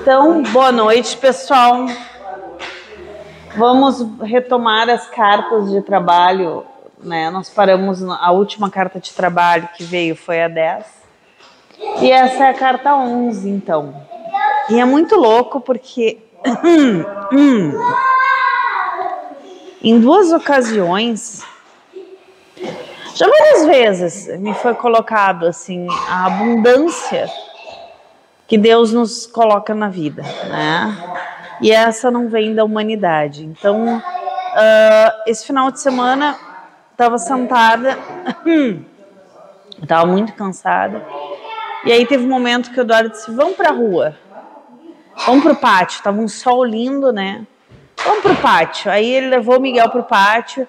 Então, boa noite, pessoal. Vamos retomar as cartas de trabalho, né? Nós paramos a última carta de trabalho que veio foi a 10. E essa é a carta 11, então. E é muito louco porque em duas ocasiões já várias vezes me foi colocado assim a abundância que Deus nos coloca na vida, né? E essa não vem da humanidade. Então, uh, esse final de semana estava sentada, estava muito cansada. E aí teve um momento que o Eduardo disse: "Vamos para a rua, vamos para o pátio". Tava um sol lindo, né? Vamos para o pátio. Aí ele levou o Miguel para o pátio.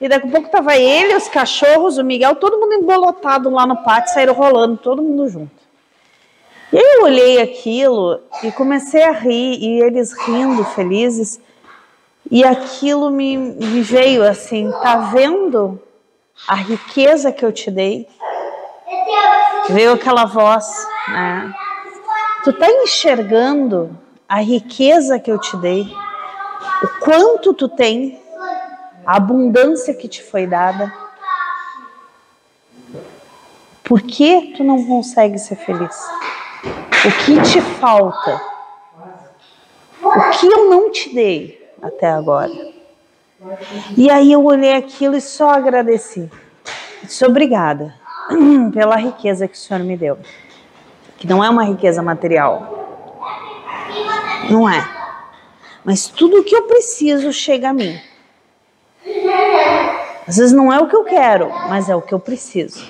E daqui a pouco tava ele, os cachorros, o Miguel, todo mundo embolotado lá no pátio, saíram rolando, todo mundo junto. E aí eu olhei aquilo e comecei a rir, e eles rindo, felizes, e aquilo me, me veio assim, tá vendo a riqueza que eu te dei? Veio aquela voz, né? Tu tá enxergando a riqueza que eu te dei? O quanto tu tem? A abundância que te foi dada. Por que tu não consegue ser feliz? O que te falta? O que eu não te dei até agora? E aí eu olhei aquilo e só agradeci. Disse obrigada pela riqueza que o Senhor me deu. Que não é uma riqueza material. Não é. Mas tudo o que eu preciso chega a mim. Às vezes não é o que eu quero, mas é o que eu preciso.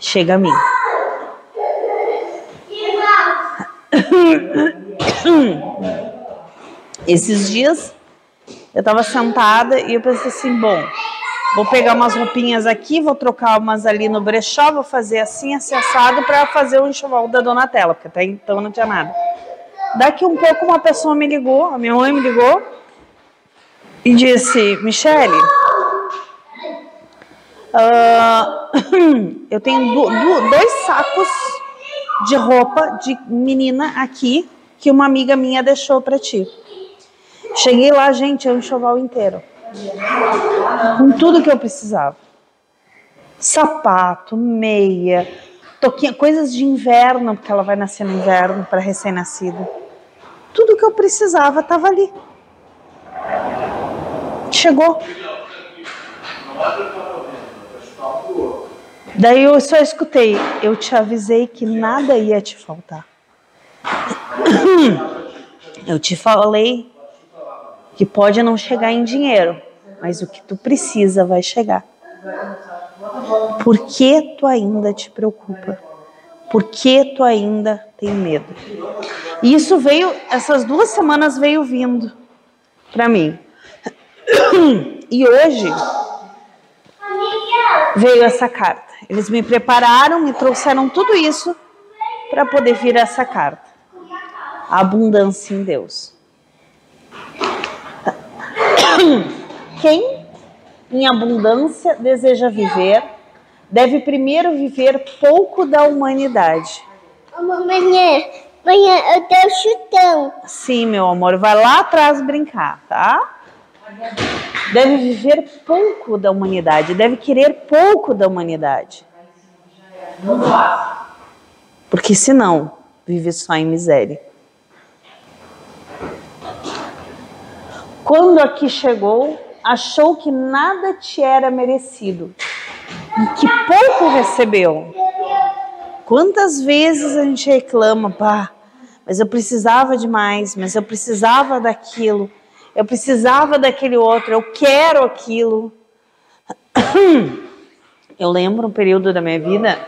Chega a mim. Esses dias eu estava sentada e eu pensei assim, bom, vou pegar umas roupinhas aqui, vou trocar umas ali no brechó, vou fazer assim, assim assado para fazer o enxoval da Donatella, porque até então não tinha nada. Daqui um pouco uma pessoa me ligou, a minha mãe me ligou e disse: Michele, uh, eu tenho do, do, dois sacos de roupa de menina aqui que uma amiga minha deixou para ti. Cheguei lá, gente, é um enxoval inteiro. Com tudo que eu precisava. Sapato, meia, toquinha, coisas de inverno, porque ela vai nascer no inverno para recém-nascido. Tudo que eu precisava estava ali. Chegou. Daí eu só escutei, eu te avisei que nada ia te faltar. Eu te falei que pode não chegar em dinheiro, mas o que tu precisa vai chegar. Por que tu ainda te preocupa? Por que tu ainda tem medo? E isso veio, essas duas semanas veio vindo para mim. E hoje veio essa carta. Eles me prepararam, me trouxeram tudo isso para poder vir essa carta. A abundância em Deus. Quem em abundância deseja viver, deve primeiro viver pouco da humanidade. Amanhã, amanhã eu tenho chutão. Sim, meu amor, vai lá atrás brincar, tá? Deve viver pouco da humanidade, deve querer pouco da humanidade. Porque senão, vive só em miséria. Quando aqui chegou, achou que nada te era merecido e que pouco recebeu. Quantas vezes a gente reclama, pá, mas eu precisava de mais, mas eu precisava daquilo eu precisava daquele outro, eu quero aquilo. Eu lembro um período da minha vida,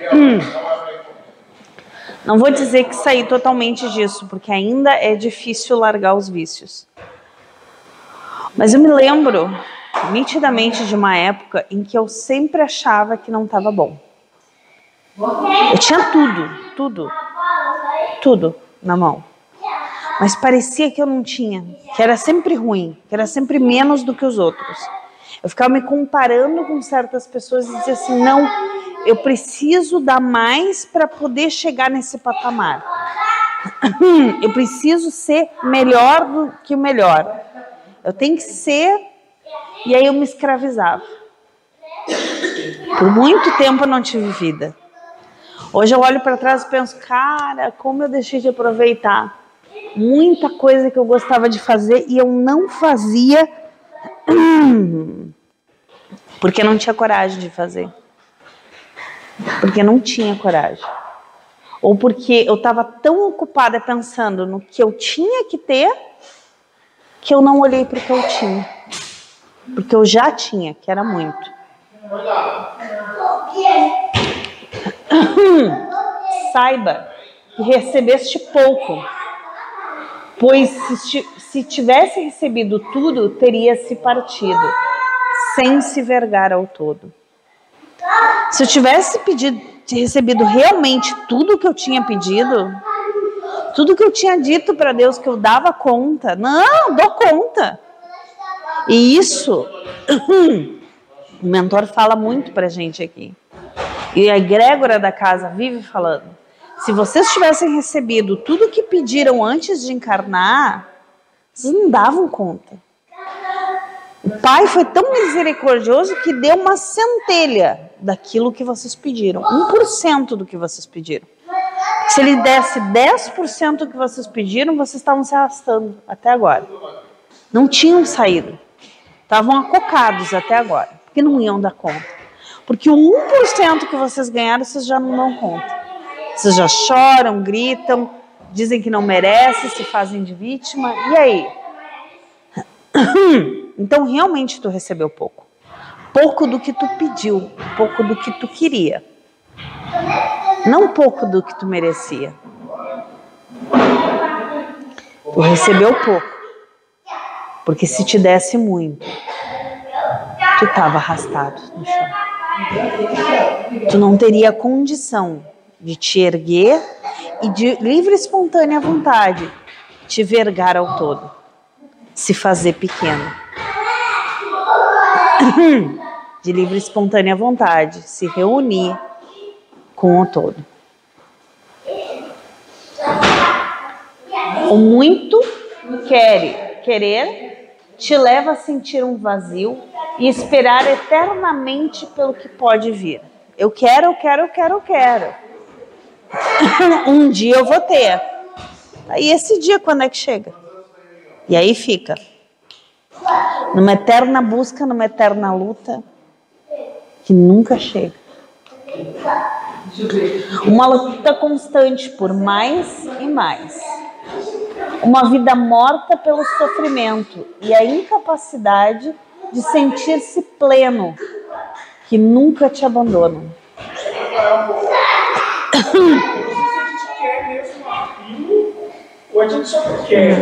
não vou dizer que saí totalmente disso, porque ainda é difícil largar os vícios. Mas eu me lembro nitidamente de uma época em que eu sempre achava que não estava bom. Eu tinha tudo, tudo, tudo na mão mas parecia que eu não tinha, que era sempre ruim, que era sempre menos do que os outros. Eu ficava me comparando com certas pessoas e dizia assim: não, eu preciso dar mais para poder chegar nesse patamar. Eu preciso ser melhor do que o melhor. Eu tenho que ser. E aí eu me escravizava. Por muito tempo eu não tive vida. Hoje eu olho para trás e penso, cara, como eu deixei de aproveitar muita coisa que eu gostava de fazer e eu não fazia porque não tinha coragem de fazer. Porque não tinha coragem. Ou porque eu estava tão ocupada pensando no que eu tinha que ter que eu não olhei para o que eu tinha. Porque eu já tinha, que era muito. Saiba que recebeste pouco, pois se, se tivesse recebido tudo, teria se partido, sem se vergar ao todo. Se eu tivesse pedido, recebido realmente tudo que eu tinha pedido, tudo que eu tinha dito para Deus que eu dava conta, não, dou conta. E isso, o mentor fala muito para gente aqui. E a egrégora da casa vive falando. Se vocês tivessem recebido tudo que pediram antes de encarnar, vocês não davam conta. O Pai foi tão misericordioso que deu uma centelha daquilo que vocês pediram, 1% do que vocês pediram. Se ele desse 10% do que vocês pediram, vocês estavam se arrastando até agora. Não tinham saído. Estavam acocados até agora, porque não iam dar conta. Porque o 1% que vocês ganharam, vocês já não dão conta. Vocês já choram, gritam, dizem que não merece, se fazem de vítima. E aí? Então realmente tu recebeu pouco. Pouco do que tu pediu, pouco do que tu queria. Não pouco do que tu merecia. Tu recebeu pouco. Porque se te desse muito, tu estava arrastado no chão. Tu não teria condição de te erguer e de livre e espontânea vontade te vergar ao todo, se fazer pequeno. De livre e espontânea vontade, se reunir com o todo. O muito quer, querer te leva a sentir um vazio e esperar eternamente pelo que pode vir. Eu quero, eu quero, eu quero, eu quero. um dia eu vou ter. Aí esse dia quando é que chega? E aí fica. Numa eterna busca, numa eterna luta que nunca chega. Uma luta constante por mais e mais. Uma vida morta pelo sofrimento e a incapacidade de sentir-se pleno, que nunca te abandonam. a gente quer mesmo aquilo, ou a gente só quer.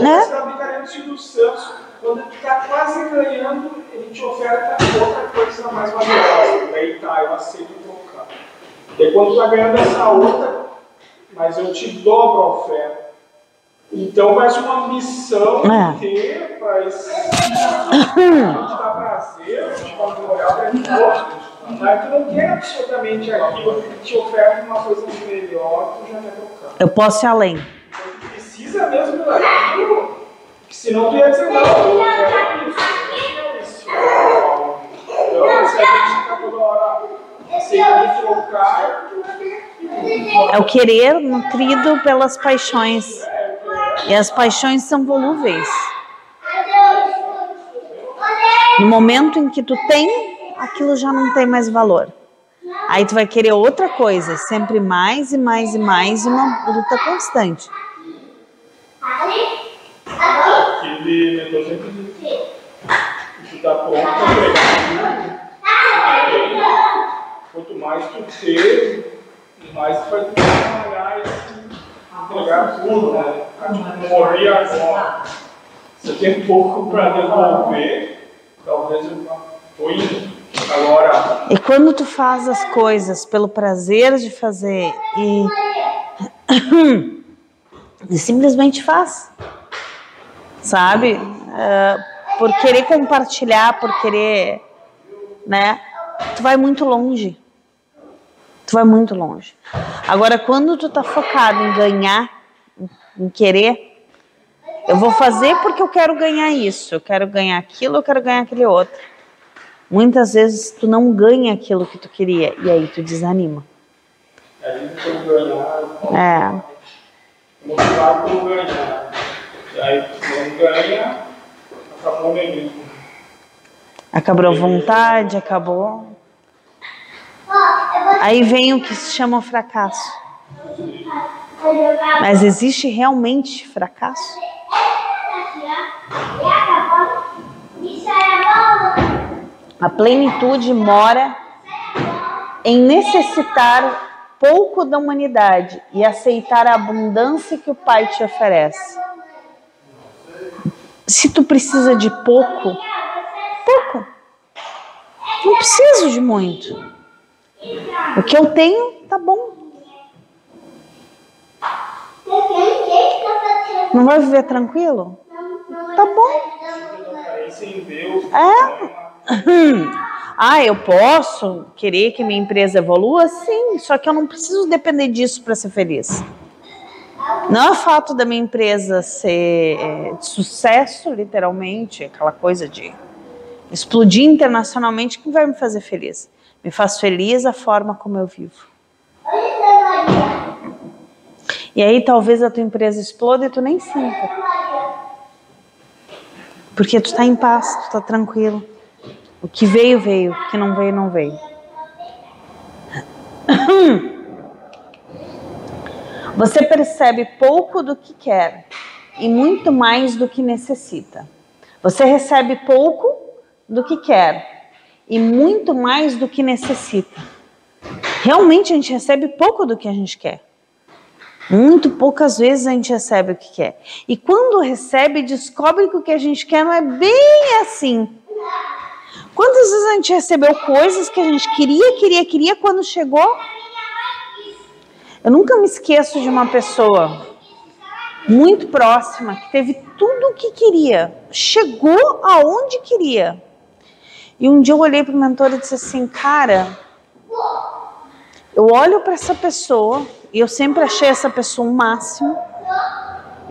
Né? Você brincadeira do Silvio Santos, quando está quase ganhando, ele te oferta outra coisa mais valiosa. Daí tá, eu aceito trocar. E aí, quando está ganhando essa outra, mas eu te dobro a oferta. Então vai ser uma missão É. ter para esse. A gente dá prazer, a gente vai olhar para. Mas tu não quer absolutamente aquilo que te oferta uma coisa melhor, tu já quer trocar. Eu posso ir além. Então, tu precisa mesmo daquilo, senão tu ia dizer, não, eu quero isso, eu quero isso. Então, se a gente fica toda hora aceitando trocar, É o querer nutrido pelas paixões. E as paixões são volúveis. No momento em que tu tem, aquilo já não tem mais valor. Aí tu vai querer outra coisa, sempre mais e mais e mais, uma luta constante. aquele mentor sempre diz, tu tá pronto. Quanto mais tu ter, mais tu vai ter que trabalhar e entregar tudo, né? Morrer agora. Eu tenho pouco para devolver, talvez eu tô indo. E quando tu faz as coisas pelo prazer de fazer e, e simplesmente faz, sabe? Ah, por querer compartilhar, por querer, né? Tu vai muito longe. Tu vai muito longe. Agora, quando tu tá focado em ganhar, em querer, eu vou fazer porque eu quero ganhar isso, eu quero ganhar aquilo, eu quero ganhar aquele outro. Muitas vezes tu não ganha aquilo que tu queria e aí tu desanima. É. acabou. Acabou a vontade, acabou. Aí vem o que se chama fracasso. Mas existe realmente fracasso? A plenitude mora em necessitar pouco da humanidade e aceitar a abundância que o Pai te oferece. Se tu precisa de pouco, pouco. Não preciso de muito. O que eu tenho tá bom. Não vai viver tranquilo? Tá bom. É. Ah, eu posso querer que minha empresa evolua? Sim, só que eu não preciso depender disso para ser feliz. Não é o fato da minha empresa ser é, de sucesso, literalmente, aquela coisa de explodir internacionalmente, que vai me fazer feliz. Me faz feliz a forma como eu vivo. E aí talvez a tua empresa exploda e tu nem sinta. Porque tu tá em paz, tu tá tranquilo. O que veio, veio. O que não veio, não veio. Você percebe pouco do que quer e muito mais do que necessita. Você recebe pouco do que quer e muito mais do que necessita. Realmente a gente recebe pouco do que a gente quer. Muito poucas vezes a gente recebe o que quer. E quando recebe, descobre que o que a gente quer não é bem assim. Quantas vezes a gente recebeu coisas que a gente queria, queria, queria, quando chegou? Eu nunca me esqueço de uma pessoa muito próxima que teve tudo o que queria, chegou aonde queria. E um dia eu olhei para o mentor e disse assim: Cara, eu olho para essa pessoa e eu sempre achei essa pessoa o um máximo,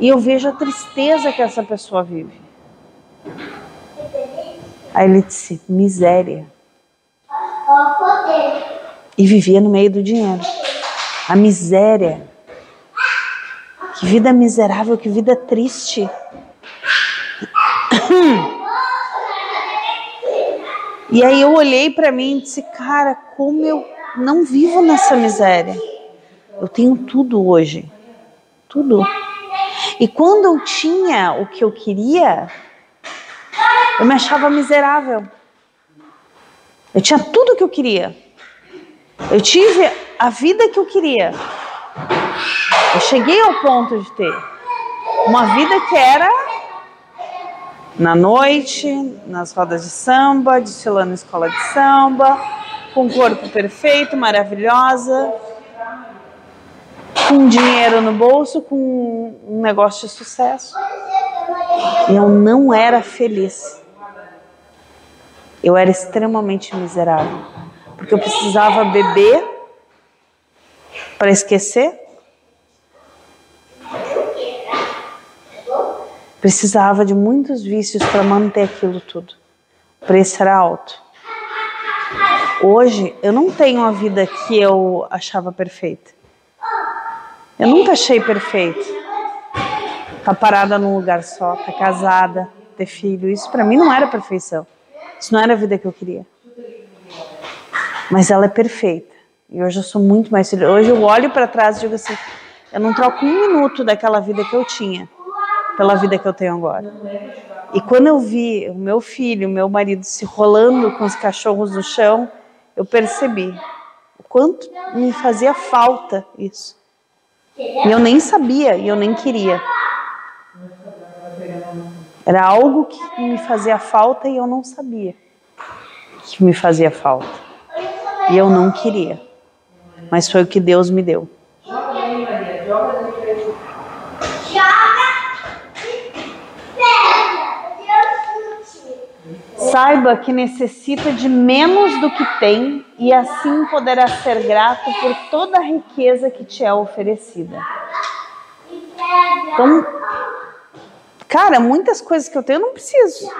e eu vejo a tristeza que essa pessoa vive. Aí ele disse: miséria. E vivia no meio do dinheiro. A miséria. Que vida miserável, que vida triste. E aí eu olhei para mim e disse: Cara, como eu não vivo nessa miséria. Eu tenho tudo hoje. Tudo. E quando eu tinha o que eu queria, eu me achava miserável. Eu tinha tudo que eu queria. Eu tive a vida que eu queria. Eu cheguei ao ponto de ter uma vida que era na noite, nas rodas de samba, desfilando na escola de samba, com um corpo perfeito, maravilhosa, com dinheiro no bolso, com um negócio de sucesso. E eu não era feliz. Eu era extremamente miserável, porque eu precisava beber para esquecer. Precisava de muitos vícios para manter aquilo tudo. O preço era alto. Hoje eu não tenho a vida que eu achava perfeita. Eu nunca achei perfeito. Tá parada num lugar só, tá casada, ter filho, isso para mim não era perfeição. Isso não era a vida que eu queria. Mas ela é perfeita. E hoje eu sou muito mais feliz. Hoje eu olho para trás e digo assim: eu não troco um minuto daquela vida que eu tinha pela vida que eu tenho agora. E quando eu vi o meu filho, o meu marido se rolando com os cachorros no chão, eu percebi o quanto me fazia falta isso. E eu nem sabia e eu nem queria. Era algo que me fazia falta e eu não sabia que me fazia falta. E eu não queria. Mas foi o que Deus me deu. Saiba que necessita de menos do que tem e assim poderá ser grato por toda a riqueza que te é oferecida. Então, cara, muitas coisas que eu tenho eu não preciso.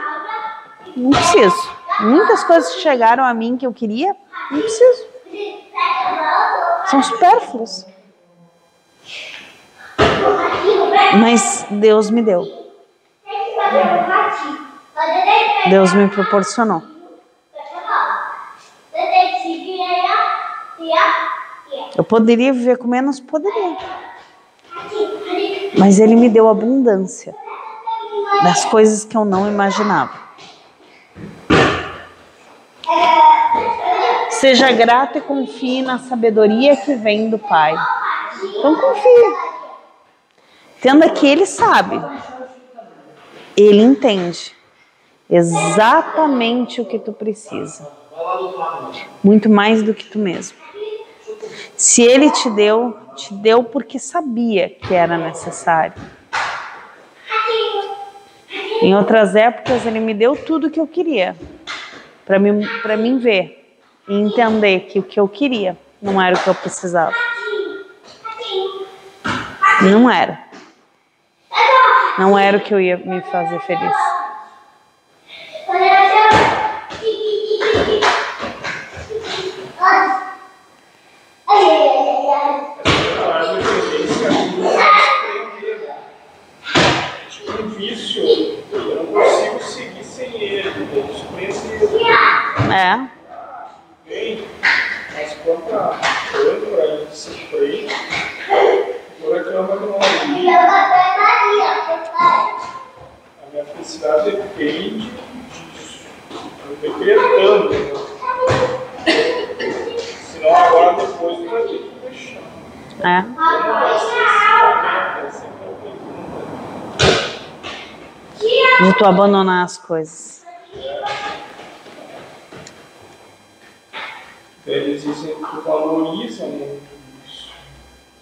Não preciso. Muitas coisas que chegaram a mim que eu queria, não preciso. São supérfluos. Mas Deus me deu. Deus me proporcionou. Eu poderia viver com menos? Poderia. Mas Ele me deu abundância das coisas que eu não imaginava. Seja grato e confie na sabedoria que vem do Pai. Então confie. Entenda que Ele sabe. Ele entende exatamente o que tu precisa. Muito mais do que tu mesmo. Se Ele te deu, te deu porque sabia que era necessário. Em outras épocas, Ele me deu tudo o que eu queria para mim, mim ver e entender que o que eu queria não era o que eu precisava. Não era. Não era o que eu ia me fazer feliz. Um vício, eu não consigo seguir sem ele, eu surpreendo É. Bem, mas quanto a quando a gente se freia, por reclama que não A minha felicidade depende disso. Eu decretando. Senão agora depois eu vou ter que deixar. É. Essa é a pergunta. De tu abandonar as coisas. Eles dizem que valorizam muito isso.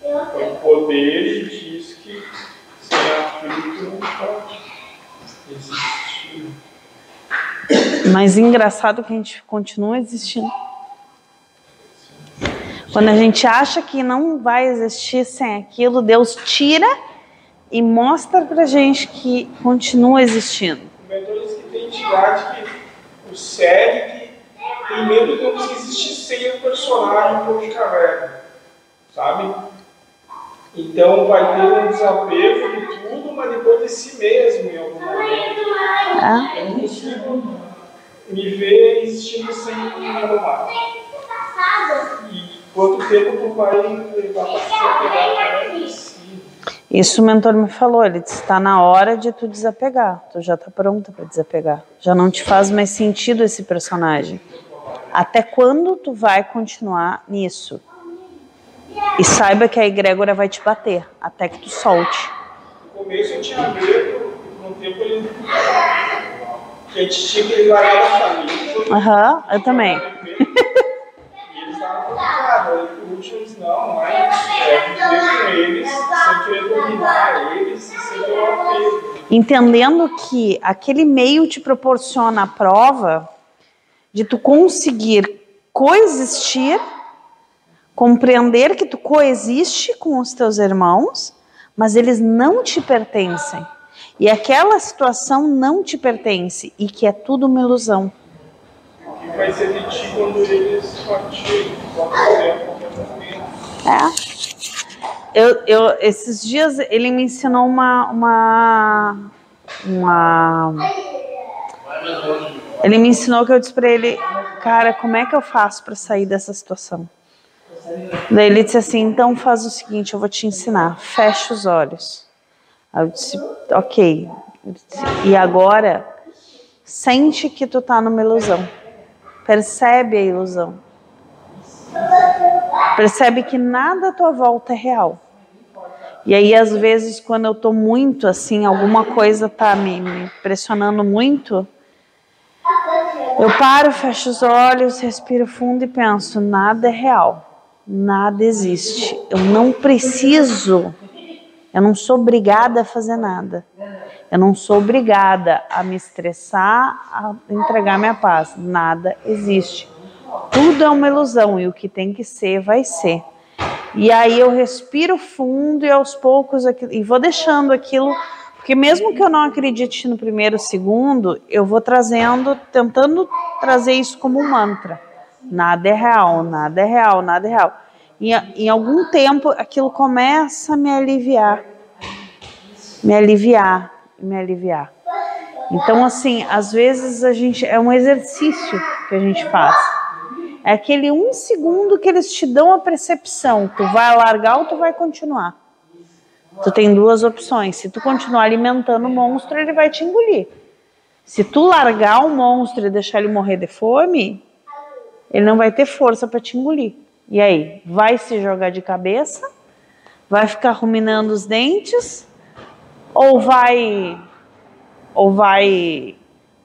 O poder diz que sem aflito não pode existir. Mas engraçado que a gente continua existindo. Quando a gente acha que não vai existir sem aquilo, Deus tira e mostra pra gente que continua existindo. O mentor diz que tem entidade que o segue que tem medo de não existir sem o personagem do de caverna. Sabe? Então vai ter um desapego de tudo, mas depois de si mesmo em algum momento. É? Eu não consigo me ver existindo sem nada mais. E quanto tempo tu vai levar para se apegar a si? Isso o mentor me falou, ele disse, está na hora de tu desapegar, tu já está pronta para desapegar. Já não te faz mais sentido esse personagem. Até quando tu vai continuar nisso? E saiba que a egrégora vai te bater, até que tu solte. No começo eu tinha medo, no tempo ele. que a gente tinha que largar da família. Aham, eu também. E eles estavam preocupados. Eles não, mas é com eles, sem querer dominar eles e sem apego. Entendendo que aquele meio te proporciona a prova de tu conseguir coexistir, compreender que tu coexiste com os teus irmãos, mas eles não te pertencem. E aquela situação não te pertence e que é tudo uma ilusão. Que vai ser de ti quando eles partirem. É. Eu, eu, esses dias ele me ensinou uma, uma, uma. Ele me ensinou que eu disse pra ele, cara, como é que eu faço para sair dessa situação? Daí ele disse assim, então faz o seguinte, eu vou te ensinar, fecha os olhos. Aí eu disse, ok. E agora, sente que tu tá numa ilusão. Percebe a ilusão. Percebe que nada à tua volta é real. E aí, às vezes, quando eu tô muito assim, alguma coisa tá me, me pressionando muito, eu paro, fecho os olhos, respiro fundo e penso: nada é real, nada existe. Eu não preciso, eu não sou obrigada a fazer nada. Eu não sou obrigada a me estressar, a entregar minha paz. Nada existe. Tudo é uma ilusão e o que tem que ser, vai ser. E aí eu respiro fundo e aos poucos e vou deixando aquilo, porque mesmo que eu não acredite no primeiro segundo, eu vou trazendo, tentando trazer isso como um mantra. Nada é real, nada é real, nada é real. E em algum tempo aquilo começa a me aliviar, me aliviar, me aliviar. Então assim, às vezes a gente é um exercício que a gente faz é aquele um segundo que eles te dão a percepção. Tu vai largar ou tu vai continuar. Tu tem duas opções. Se tu continuar alimentando o monstro, ele vai te engolir. Se tu largar o monstro e deixar ele morrer de fome, ele não vai ter força para te engolir. E aí, vai se jogar de cabeça? Vai ficar ruminando os dentes? Ou vai ou vai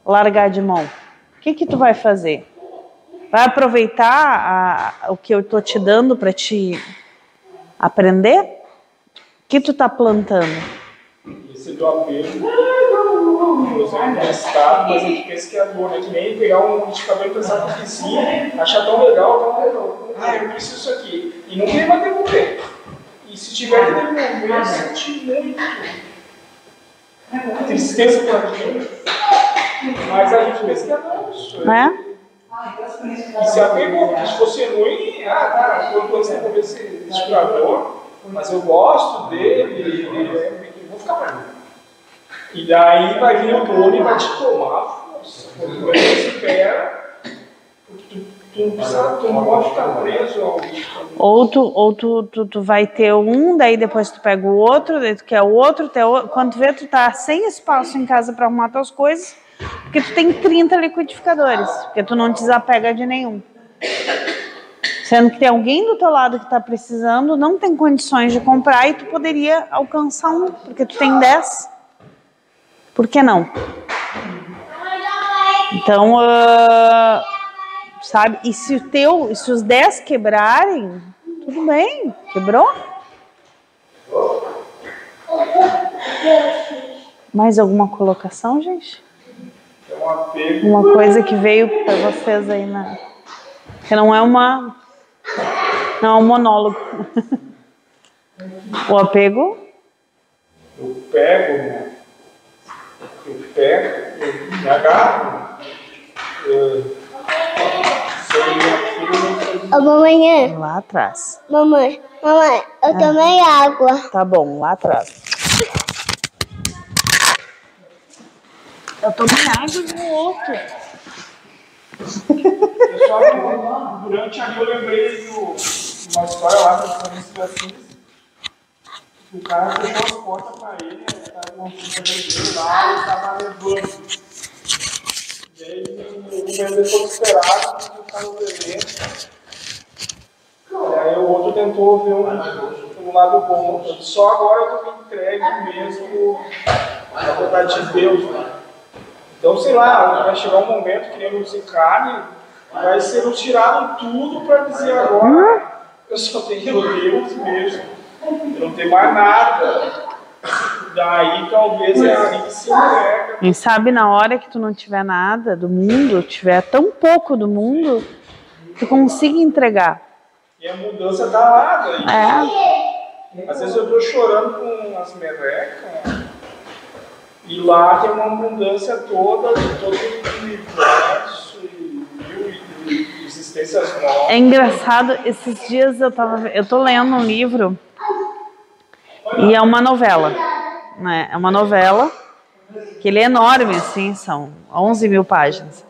largar de mão? O que que tu vai fazer? Vai aproveitar a, o que eu estou te dando para te aprender? O que tu está plantando? Esse do apego, você é testado, mas a gente pensa que é dor, né? Que nem pegar um liquidificador e pensar no vizinho, achar tão legal, tão legal. Ah, eu preciso disso aqui. E não tem mais devolver. E se tiver que devolver, sentir muito. Tristeza para a gente. Mas a gente pensa que é não, isso é. E se apegou, se fosse ruim, ah, tá, eu vou desenvolver esse, esse jogador, mas eu gosto dele, ele, vou ficar pra mim. E daí vai vir o dono e vai te tomar força. Quando você espera, tu, tu, não precisa, tu não pode ficar preso ao ou tu, ou tu, tu, tu vai ter um, daí depois tu pega o outro, daí tu quer o outro, quando tu vê tu tá sem espaço em casa para arrumar tuas coisas, porque tu tem 30 liquidificadores, porque tu não desapega de nenhum. Sendo que tem alguém do teu lado que está precisando, não tem condições de comprar e tu poderia alcançar um, porque tu tem 10. Por que não? Então, uh, sabe? E se o teu, se os 10 quebrarem, tudo bem, quebrou? Mais alguma colocação, gente? apego. Uma coisa que veio para vocês aí na. Que não é uma. Não é um monólogo. o apego. Eu pego, né? Eu pego, eu me agarro. Eu... Ô, mamãe. Lá atrás. Mamãe, mamãe, eu tomei água. Tá bom, lá atrás. Eu tô água no outro. Durante a eu lembrei de uma história lá da Família assim. O cara fechou as portas pra ele, ele tava com uma lá, ele tava levando. E aí o vendedor ficou desesperado, porque o cara no evento. E aí o outro tentou ver um, um lado bom. Só agora eu tô me entregue mesmo à vontade de Deus, né? Então, sei lá, vai chegar um momento que nem no desencarne, vai ser nos tirado tudo para dizer agora, eu só tenho Deus mesmo, eu não tenho mais nada. Daí talvez é ali que se entrega. E sabe, na hora que tu não tiver nada do mundo, tiver tão pouco do mundo, tu consiga entregar. E a mudança tá lá, daí. É. Às vezes eu tô chorando com as merrecas. E lá tem uma abundância toda de todo o universo e mil existências novas. É engraçado, esses dias eu tava. Eu tô lendo um livro e é uma novela. Né? É uma novela que ele é enorme, assim, são 11 mil páginas.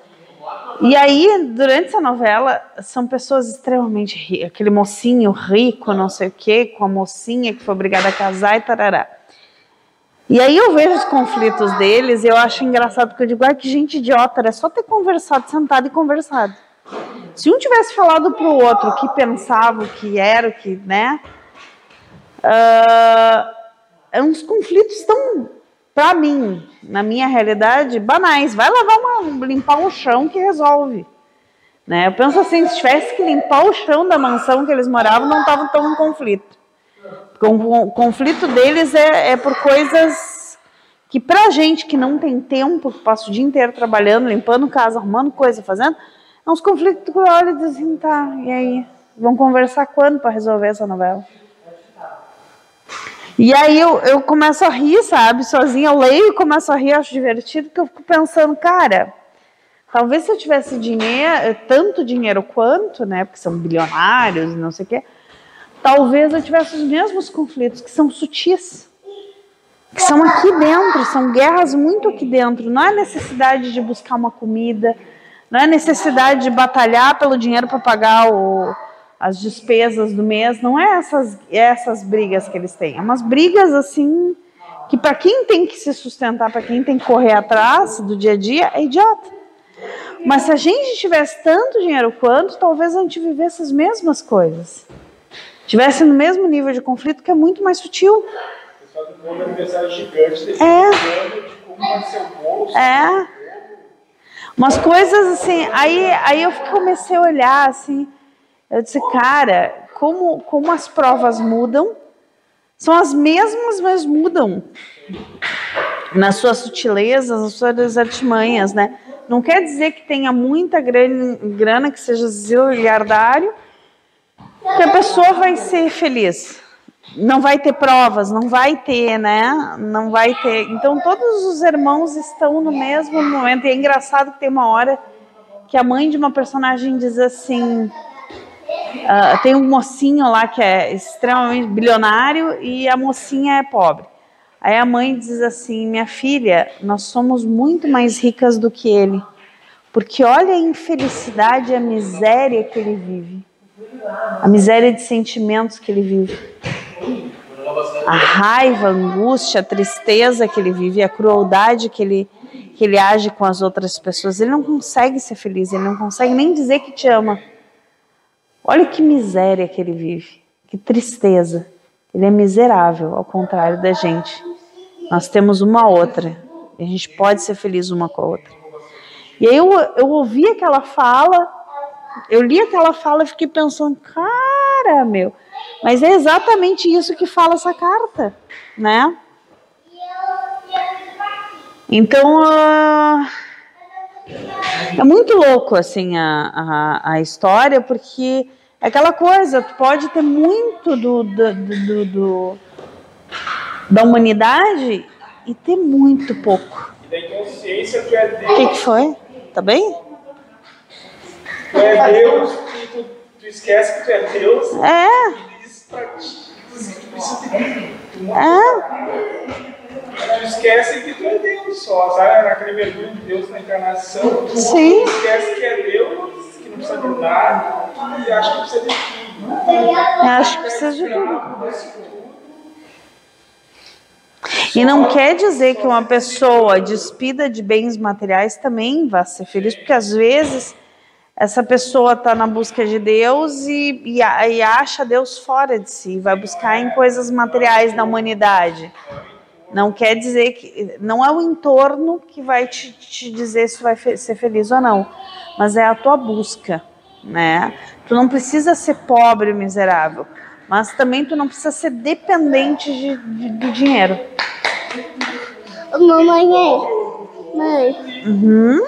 E aí, durante essa novela, são pessoas extremamente ricas. Aquele mocinho rico, não sei o quê, com a mocinha que foi obrigada a casar e tarará. E aí eu vejo os conflitos deles e eu acho engraçado, porque eu digo, ah, que gente idiota, era só ter conversado, sentado e conversado. Se um tivesse falado para o outro o que pensava, o que era, o que, né? Uh, é uns conflitos tão, para mim, na minha realidade, banais. Vai lavar uma, limpar um chão que resolve. Né? Eu penso assim, se tivesse que limpar o chão da mansão que eles moravam, não estavam tão em conflito. O conflito deles é, é por coisas que pra gente que não tem tempo, que passa o dia inteiro trabalhando, limpando casa, arrumando coisa, fazendo, é uns conflitos que olha e diz assim, tá, e aí? Vão conversar quando para resolver essa novela? E aí eu, eu começo a rir, sabe, sozinha, eu leio e começo a rir, acho divertido, porque eu fico pensando, cara, talvez se eu tivesse dinheiro, tanto dinheiro quanto, né, porque são bilionários, não sei o quê, talvez eu tivesse os mesmos conflitos, que são sutis que são aqui dentro, são guerras muito aqui dentro. Não é necessidade de buscar uma comida, não é necessidade de batalhar pelo dinheiro para pagar o, as despesas do mês, não é essas, essas brigas que eles têm. É umas brigas assim que para quem tem que se sustentar, para quem tem que correr atrás do dia a dia, é idiota. Mas se a gente tivesse tanto dinheiro quanto, talvez a gente vivesse as mesmas coisas. Tivesse no mesmo nível de conflito que é muito mais sutil um aniversário gigante desse é. de como bolso. É. Umas coisas assim, aí, aí eu comecei a olhar assim, eu disse, cara, como, como as provas mudam, são as mesmas, mas mudam. Nas suas sutilezas, nas suas artimanhas, né? Não quer dizer que tenha muita grana, grana que seja ziliardário, que a pessoa vai ser feliz não vai ter provas, não vai ter, né? Não vai ter. Então todos os irmãos estão no mesmo momento. E é engraçado que tem uma hora que a mãe de uma personagem diz assim: uh, tem um mocinho lá que é extremamente bilionário e a mocinha é pobre. Aí a mãe diz assim: minha filha, nós somos muito mais ricas do que ele, porque olha a infelicidade e a miséria que ele vive, a miséria de sentimentos que ele vive a raiva, a angústia, a tristeza que ele vive, a crueldade que ele, que ele age com as outras pessoas. Ele não consegue ser feliz, ele não consegue nem dizer que te ama. Olha que miséria que ele vive, que tristeza. Ele é miserável, ao contrário da gente. Nós temos uma outra, a gente pode ser feliz uma com a outra. E aí eu, eu ouvi aquela fala, eu li aquela fala e fiquei pensando, cara, meu, mas é exatamente isso que fala essa carta, né? Então, uh, é muito louco, assim, a, a, a, história, porque é aquela coisa, tu pode ter muito do, do, do, do da humanidade e ter muito pouco. E consciência que é Deus. O que, que foi? Tá bem? Tu é Deus e tu, tu esquece que tu é Deus. É. Ah. Tu esquece que tu é Deus só, sabe? Naquele mergulho de Deus na encarnação. Tu Sim. esquece que é Deus, que não precisa de nada, e acha que precisa de tudo. Acho que precisa de tudo. E não quer dizer que uma pessoa despida de bens materiais também vá ser feliz, porque às vezes essa pessoa está na busca de Deus e, e, e, acha Deus fora de si, vai buscar em coisas materiais da humanidade. Não quer dizer que. Não é o entorno que vai te, te dizer se vai ser feliz ou não, mas é a tua busca, né? Tu não precisa ser pobre, miserável, mas também tu não precisa ser dependente de, de, do dinheiro. Mamãe, mãe. Uhum.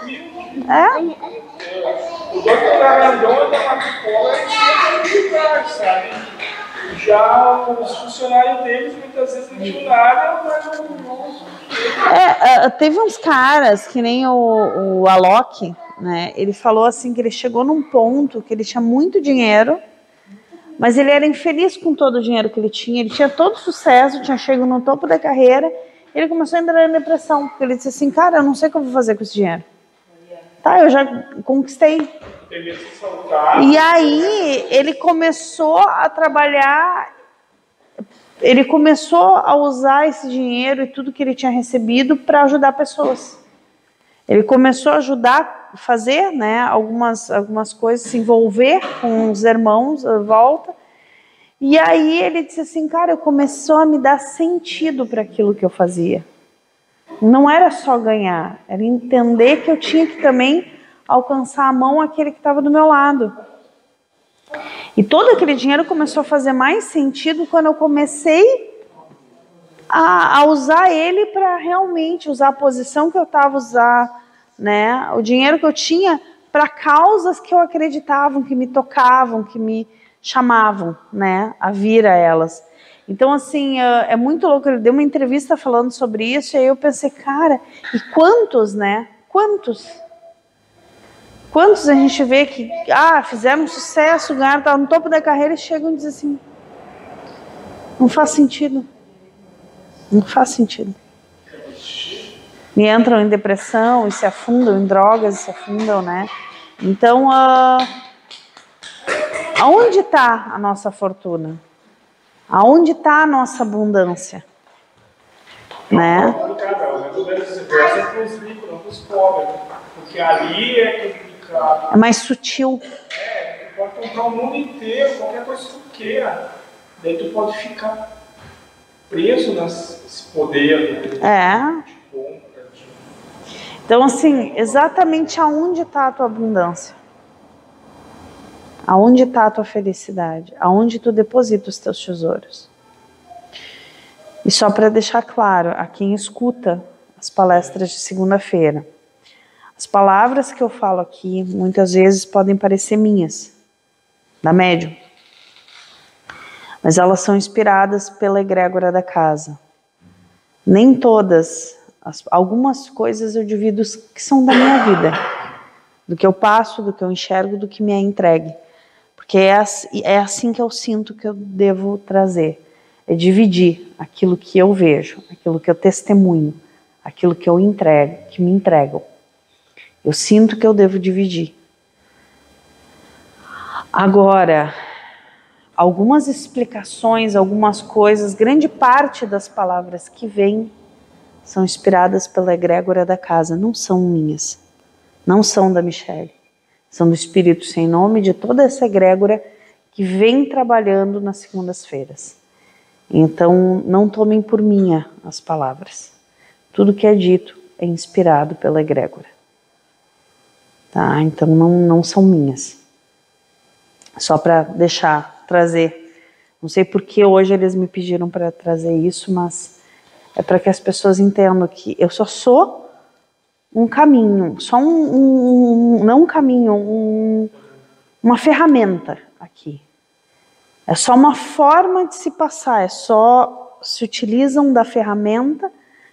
É? O doutor Grandona da de sabe? Já os funcionários deles muitas vezes não tinham nada, mas não. É, é, teve uns caras que nem o, o Alok, né? Ele falou assim que ele chegou num ponto que ele tinha muito dinheiro, mas ele era infeliz com todo o dinheiro que ele tinha. Ele tinha todo sucesso, tinha chegado no topo da carreira. Ele começou a entrar em depressão, porque ele disse assim, cara, eu não sei o que eu vou fazer com esse dinheiro. Tá, eu já conquistei. E aí ele começou a trabalhar, ele começou a usar esse dinheiro e tudo que ele tinha recebido para ajudar pessoas. Ele começou a ajudar, fazer, né, algumas algumas coisas, se envolver com os irmãos à volta. E aí ele disse assim, cara, eu começou a me dar sentido para aquilo que eu fazia não era só ganhar, era entender que eu tinha que também alcançar a mão aquele que estava do meu lado. E todo aquele dinheiro começou a fazer mais sentido quando eu comecei a, a usar ele para realmente usar a posição que eu estava usar, né? O dinheiro que eu tinha para causas que eu acreditava, que me tocavam, que me chamavam, né, a vir a elas. Então, assim, é, é muito louco. Ele deu uma entrevista falando sobre isso, e aí eu pensei, cara, e quantos, né? Quantos? Quantos a gente vê que, ah, fizeram sucesso, ganharam, tá no topo da carreira e chegam e dizem assim: não faz sentido. Não faz sentido. E entram em depressão e se afundam em drogas e se afundam, né? Então, uh, aonde está a nossa fortuna? Aonde está a nossa abundância? Né? É né? É. Porque ali é. É mais sutil. É, tu pode comprar o mundo inteiro, qualquer coisa que tu queira. Daí tu pode ficar preso nesse poder. Né? É. Então, assim, exatamente aonde está a tua abundância? Aonde está a tua felicidade? Aonde tu deposita os teus tesouros? E só para deixar claro, a quem escuta as palestras de segunda-feira, as palavras que eu falo aqui muitas vezes podem parecer minhas, da médium, mas elas são inspiradas pela egrégora da casa. Nem todas, as, algumas coisas eu divido que são da minha vida, do que eu passo, do que eu enxergo, do que me é entregue. Porque é, é assim que eu sinto que eu devo trazer. É dividir aquilo que eu vejo, aquilo que eu testemunho, aquilo que eu entrego, que me entregam. Eu sinto que eu devo dividir. Agora, algumas explicações, algumas coisas, grande parte das palavras que vêm são inspiradas pela egrégora da casa, não são minhas, não são da Michelle. São do Espírito sem nome de toda essa egrégora que vem trabalhando nas segundas-feiras. Então, não tomem por minha as palavras. Tudo que é dito é inspirado pela egrégora. Tá? Então, não, não são minhas. Só para deixar, trazer. Não sei por que hoje eles me pediram para trazer isso, mas é para que as pessoas entendam que eu só sou um caminho, só um, um não um caminho, um, uma ferramenta aqui. É só uma forma de se passar, é só se utilizam da ferramenta,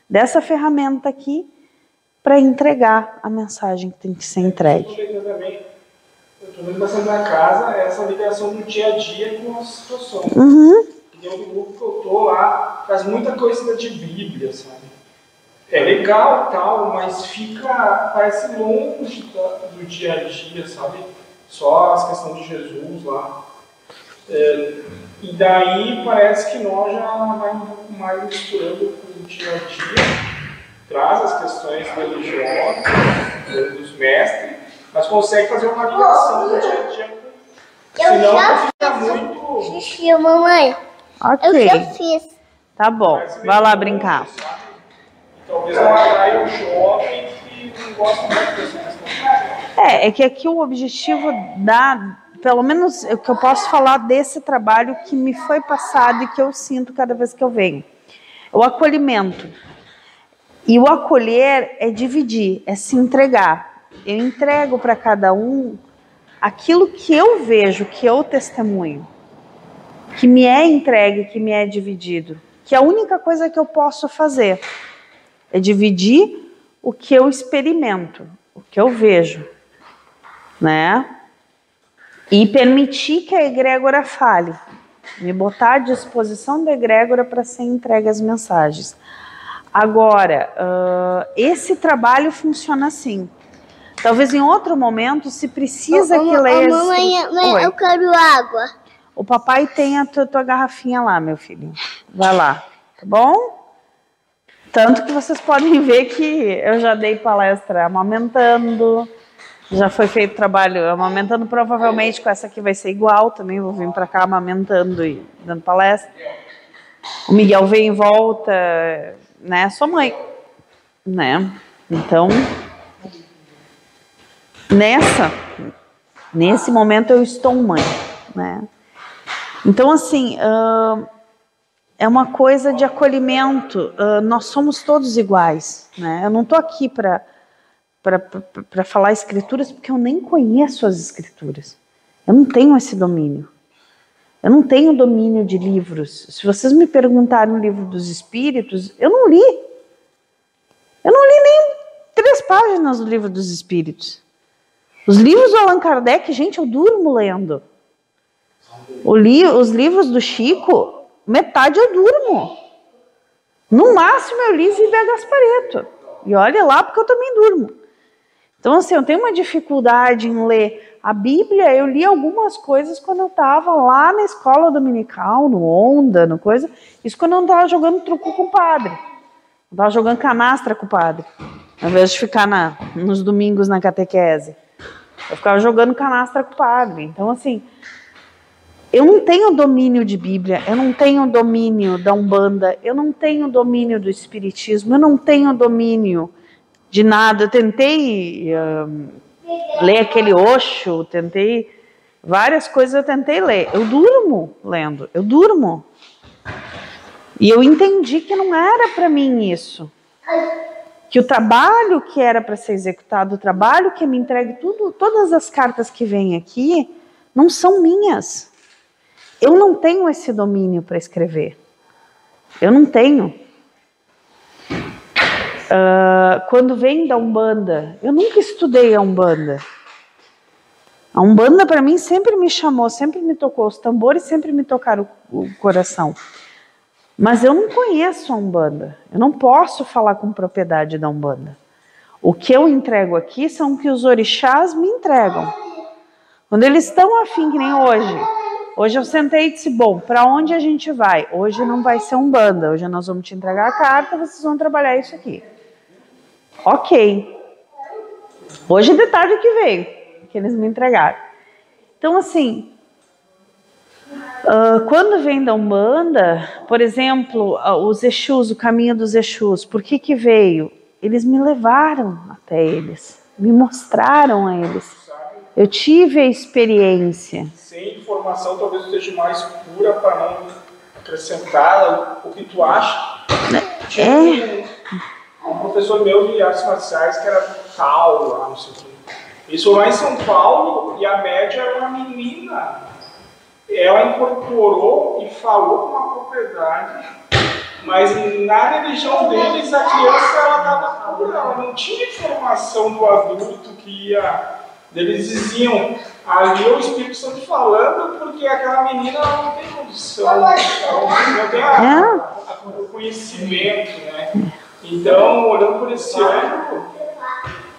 dessa ferramenta aqui, para entregar a mensagem que tem que ser entregue. Eu estou vendo bastante na casa essa ligação do dia a dia com as situações. Uhum. E que eu estou lá traz muita coisa de Bíblia, sabe? É legal tal, mas fica, parece longe do dia a dia, sabe? Só as questões de Jesus lá. É, e daí parece que nós já vai um pouco mais misturando com o dia a dia, traz as questões religiosas dos mestres, mas consegue fazer uma ligação do dia a dia. Senão fica muito. Xixi, mamãe. Ok. Eu já fiz. Tá bom, vai lá brincar. Talvez não atraia o jovem que não gosta muito. É, é que aqui o objetivo da, pelo menos o que eu posso falar desse trabalho que me foi passado e que eu sinto cada vez que eu venho. O acolhimento. E o acolher é dividir, é se entregar. Eu entrego para cada um aquilo que eu vejo, que eu testemunho, que me é entregue, que me é dividido, que é a única coisa que eu posso fazer. É dividir o que eu experimento, o que eu vejo, né? E permitir que a egrégora fale, me botar à disposição da egrégora para ser entregue as mensagens. Agora, uh, esse trabalho funciona assim. Talvez em outro momento, se precisa que leia. Mamãe, mãe, eu quero água. O papai tem a tua, tua garrafinha lá, meu filho. Vai lá, tá bom? Tanto que vocês podem ver que eu já dei palestra amamentando, já foi feito trabalho amamentando, provavelmente com essa aqui vai ser igual também, vou vir para cá amamentando e dando palestra. O Miguel vem em volta, né? Sou mãe, né? Então, nessa, nesse momento eu estou mãe, né? Então, assim, uh, é uma coisa de acolhimento. Uh, nós somos todos iguais. Né? Eu não estou aqui para falar escrituras porque eu nem conheço as escrituras. Eu não tenho esse domínio. Eu não tenho domínio de livros. Se vocês me perguntarem o livro dos Espíritos, eu não li. Eu não li nem três páginas do livro dos Espíritos. Os livros do Allan Kardec, gente, eu durmo lendo. Li, os livros do Chico, metade eu durmo. No máximo eu li Zíbia Gaspareto. E olha lá, porque eu também durmo. Então, assim, eu tenho uma dificuldade em ler a Bíblia. Eu li algumas coisas quando eu estava lá na escola dominical, no Onda, no coisa. Isso quando eu não estava jogando truco com o padre. Eu estava jogando canastra com o padre. Ao invés de ficar na, nos domingos na catequese. Eu ficava jogando canastra com o padre. Então, assim, eu não tenho domínio de Bíblia, eu não tenho domínio da Umbanda, eu não tenho domínio do Espiritismo, eu não tenho domínio de nada. Eu tentei uh, ler aquele Osho, tentei várias coisas eu tentei ler. Eu durmo lendo, eu durmo. E eu entendi que não era para mim isso. Que o trabalho que era para ser executado, o trabalho que me entregue, tudo, todas as cartas que vêm aqui, não são minhas. Eu não tenho esse domínio para escrever. Eu não tenho. Uh, quando vem da Umbanda, eu nunca estudei a Umbanda. A Umbanda para mim sempre me chamou, sempre me tocou, os tambores sempre me tocaram o, o coração. Mas eu não conheço a Umbanda, eu não posso falar com propriedade da Umbanda. O que eu entrego aqui são o que os orixás me entregam. Quando eles estão afim, que nem hoje. Hoje eu sentei e disse: Bom, para onde a gente vai? Hoje não vai ser Umbanda, hoje nós vamos te entregar a carta, vocês vão trabalhar isso aqui. Ok. Hoje de tarde que veio, que eles me entregaram. Então, assim, uh, quando vem da Umbanda, por exemplo, uh, os Exus, o caminho dos Exus, por que que veio? Eles me levaram até eles, me mostraram a eles. Eu tive a experiência. Sem informação, talvez seja mais pura para não acrescentar o que tu acha. É um professor meu de artes marciais que era tal lá, não sei o que. Isso lá em São Paulo e a média era uma menina. Ela incorporou e falou com uma propriedade, mas na religião deles a criança ela estava pura, ela não tinha informação do adulto que ia. Eles diziam, ali é o Espírito Santo falando, porque aquela menina não tem condição, ela não tem a, a, a, o conhecimento, né? Então, olhando por esse ângulo,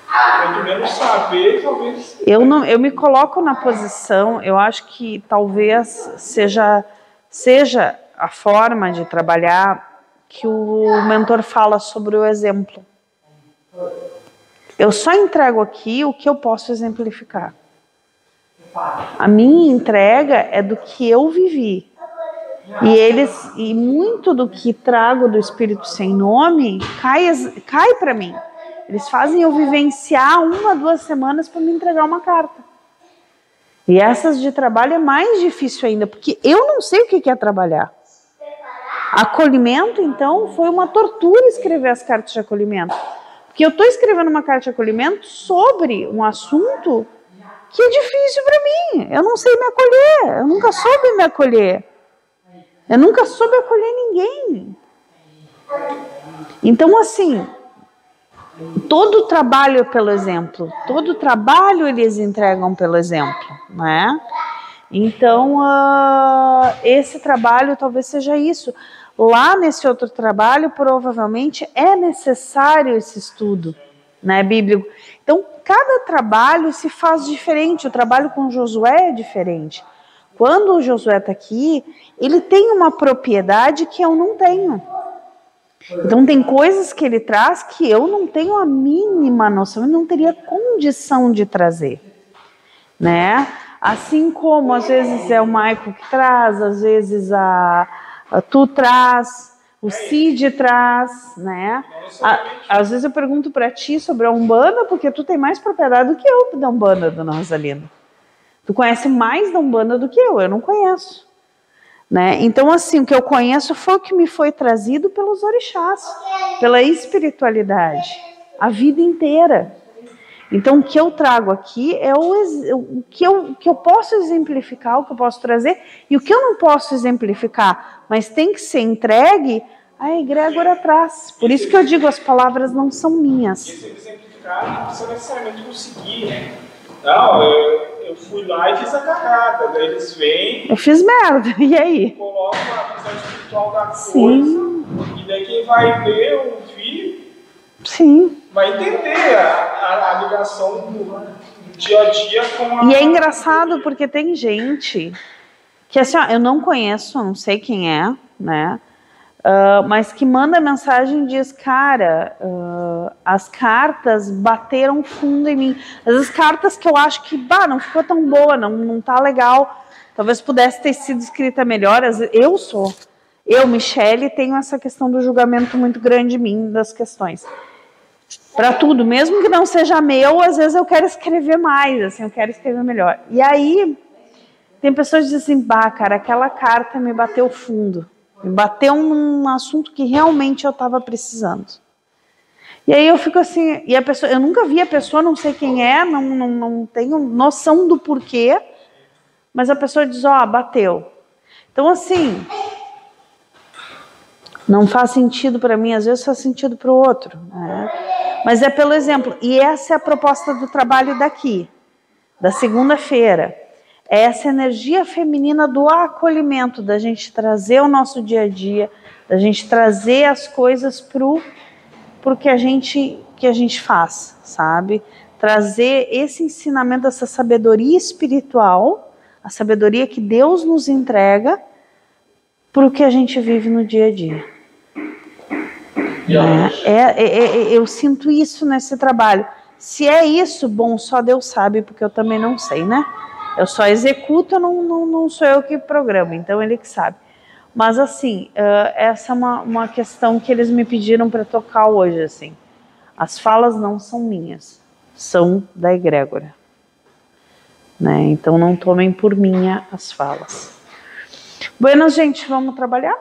quanto menos saber, talvez. Eu, não, eu me coloco na posição, eu acho que talvez seja, seja a forma de trabalhar que o mentor fala sobre o exemplo. Eu só entrego aqui o que eu posso exemplificar. A minha entrega é do que eu vivi. E eles e muito do que trago do Espírito sem nome cai, cai para mim. Eles fazem eu vivenciar uma, duas semanas para me entregar uma carta. E essas de trabalho é mais difícil ainda, porque eu não sei o que é trabalhar. Acolhimento, então, foi uma tortura escrever as cartas de acolhimento. Porque eu estou escrevendo uma carta de acolhimento sobre um assunto que é difícil para mim. Eu não sei me acolher, eu nunca soube me acolher. Eu nunca soube acolher ninguém. Então, assim, todo trabalho pelo exemplo, todo trabalho eles entregam pelo exemplo, né? Então, uh, esse trabalho talvez seja isso. Lá nesse outro trabalho, provavelmente é necessário esse estudo, né, bíblico. Então, cada trabalho se faz diferente. O trabalho com Josué é diferente. Quando o Josué está aqui, ele tem uma propriedade que eu não tenho. Então tem coisas que ele traz que eu não tenho a mínima noção, eu não teria condição de trazer, né? Assim como às vezes é o Michael que traz, às vezes a tu traz, o Cid traz, né? Às vezes eu pergunto para ti sobre a Umbanda, porque tu tem mais propriedade do que eu da Umbanda, dona Rosalina. Tu conhece mais da Umbanda do que eu, eu não conheço. Né? Então, assim, o que eu conheço foi o que me foi trazido pelos orixás, pela espiritualidade, a vida inteira. Então, o que eu trago aqui é o, o, que, eu, o que eu posso exemplificar, o que eu posso trazer, e o que eu não posso exemplificar, mas tem que ser entregue, a egrégora traz. Por isso que eu digo, as palavras não são minhas. Exemplificar não precisa necessariamente conseguir, né? Não, eu, eu fui lá e fiz a cagada, daí eles vêm... Eu fiz merda, e aí? Colocam a visão espiritual da Sim. coisa, e daí quem vai ver, ouvir... Sim vai entender a, a, ligação do, do, dia a dia com a. E é engraçado porque tem gente que assim, ó, eu não conheço, não sei quem é, né? Uh, mas que manda mensagem e diz, cara, uh, as cartas bateram fundo em mim. As cartas que eu acho que, bah, não ficou tão boa, não, não tá legal. Talvez pudesse ter sido escrita melhor. Eu sou, eu, Michele, tenho essa questão do julgamento muito grande em mim das questões para tudo, mesmo que não seja meu, às vezes eu quero escrever mais, assim, eu quero escrever melhor. E aí tem pessoas que dizem assim, bah, cara, aquela carta me bateu fundo, me bateu num assunto que realmente eu estava precisando. E aí eu fico assim, e a pessoa, eu nunca vi a pessoa, não sei quem é, não, não, não tenho noção do porquê, mas a pessoa diz, ó, oh, bateu. Então assim, não faz sentido para mim, às vezes faz sentido para o outro. Né? Mas é pelo exemplo. E essa é a proposta do trabalho daqui, da segunda-feira. É essa energia feminina do acolhimento, da gente trazer o nosso dia a dia, da gente trazer as coisas pro, pro que a gente que a gente faz, sabe? Trazer esse ensinamento, essa sabedoria espiritual, a sabedoria que Deus nos entrega para o que a gente vive no dia a dia. Né? É, é, é, eu sinto isso nesse trabalho. Se é isso, bom, só Deus sabe, porque eu também não sei, né? Eu só executo, não, não, não sou eu que programo, então ele que sabe. Mas assim, uh, essa é uma, uma questão que eles me pediram para tocar hoje, assim. As falas não são minhas, são da egrégora. Né? Então não tomem por minha as falas. Bueno, gente, vamos trabalhar?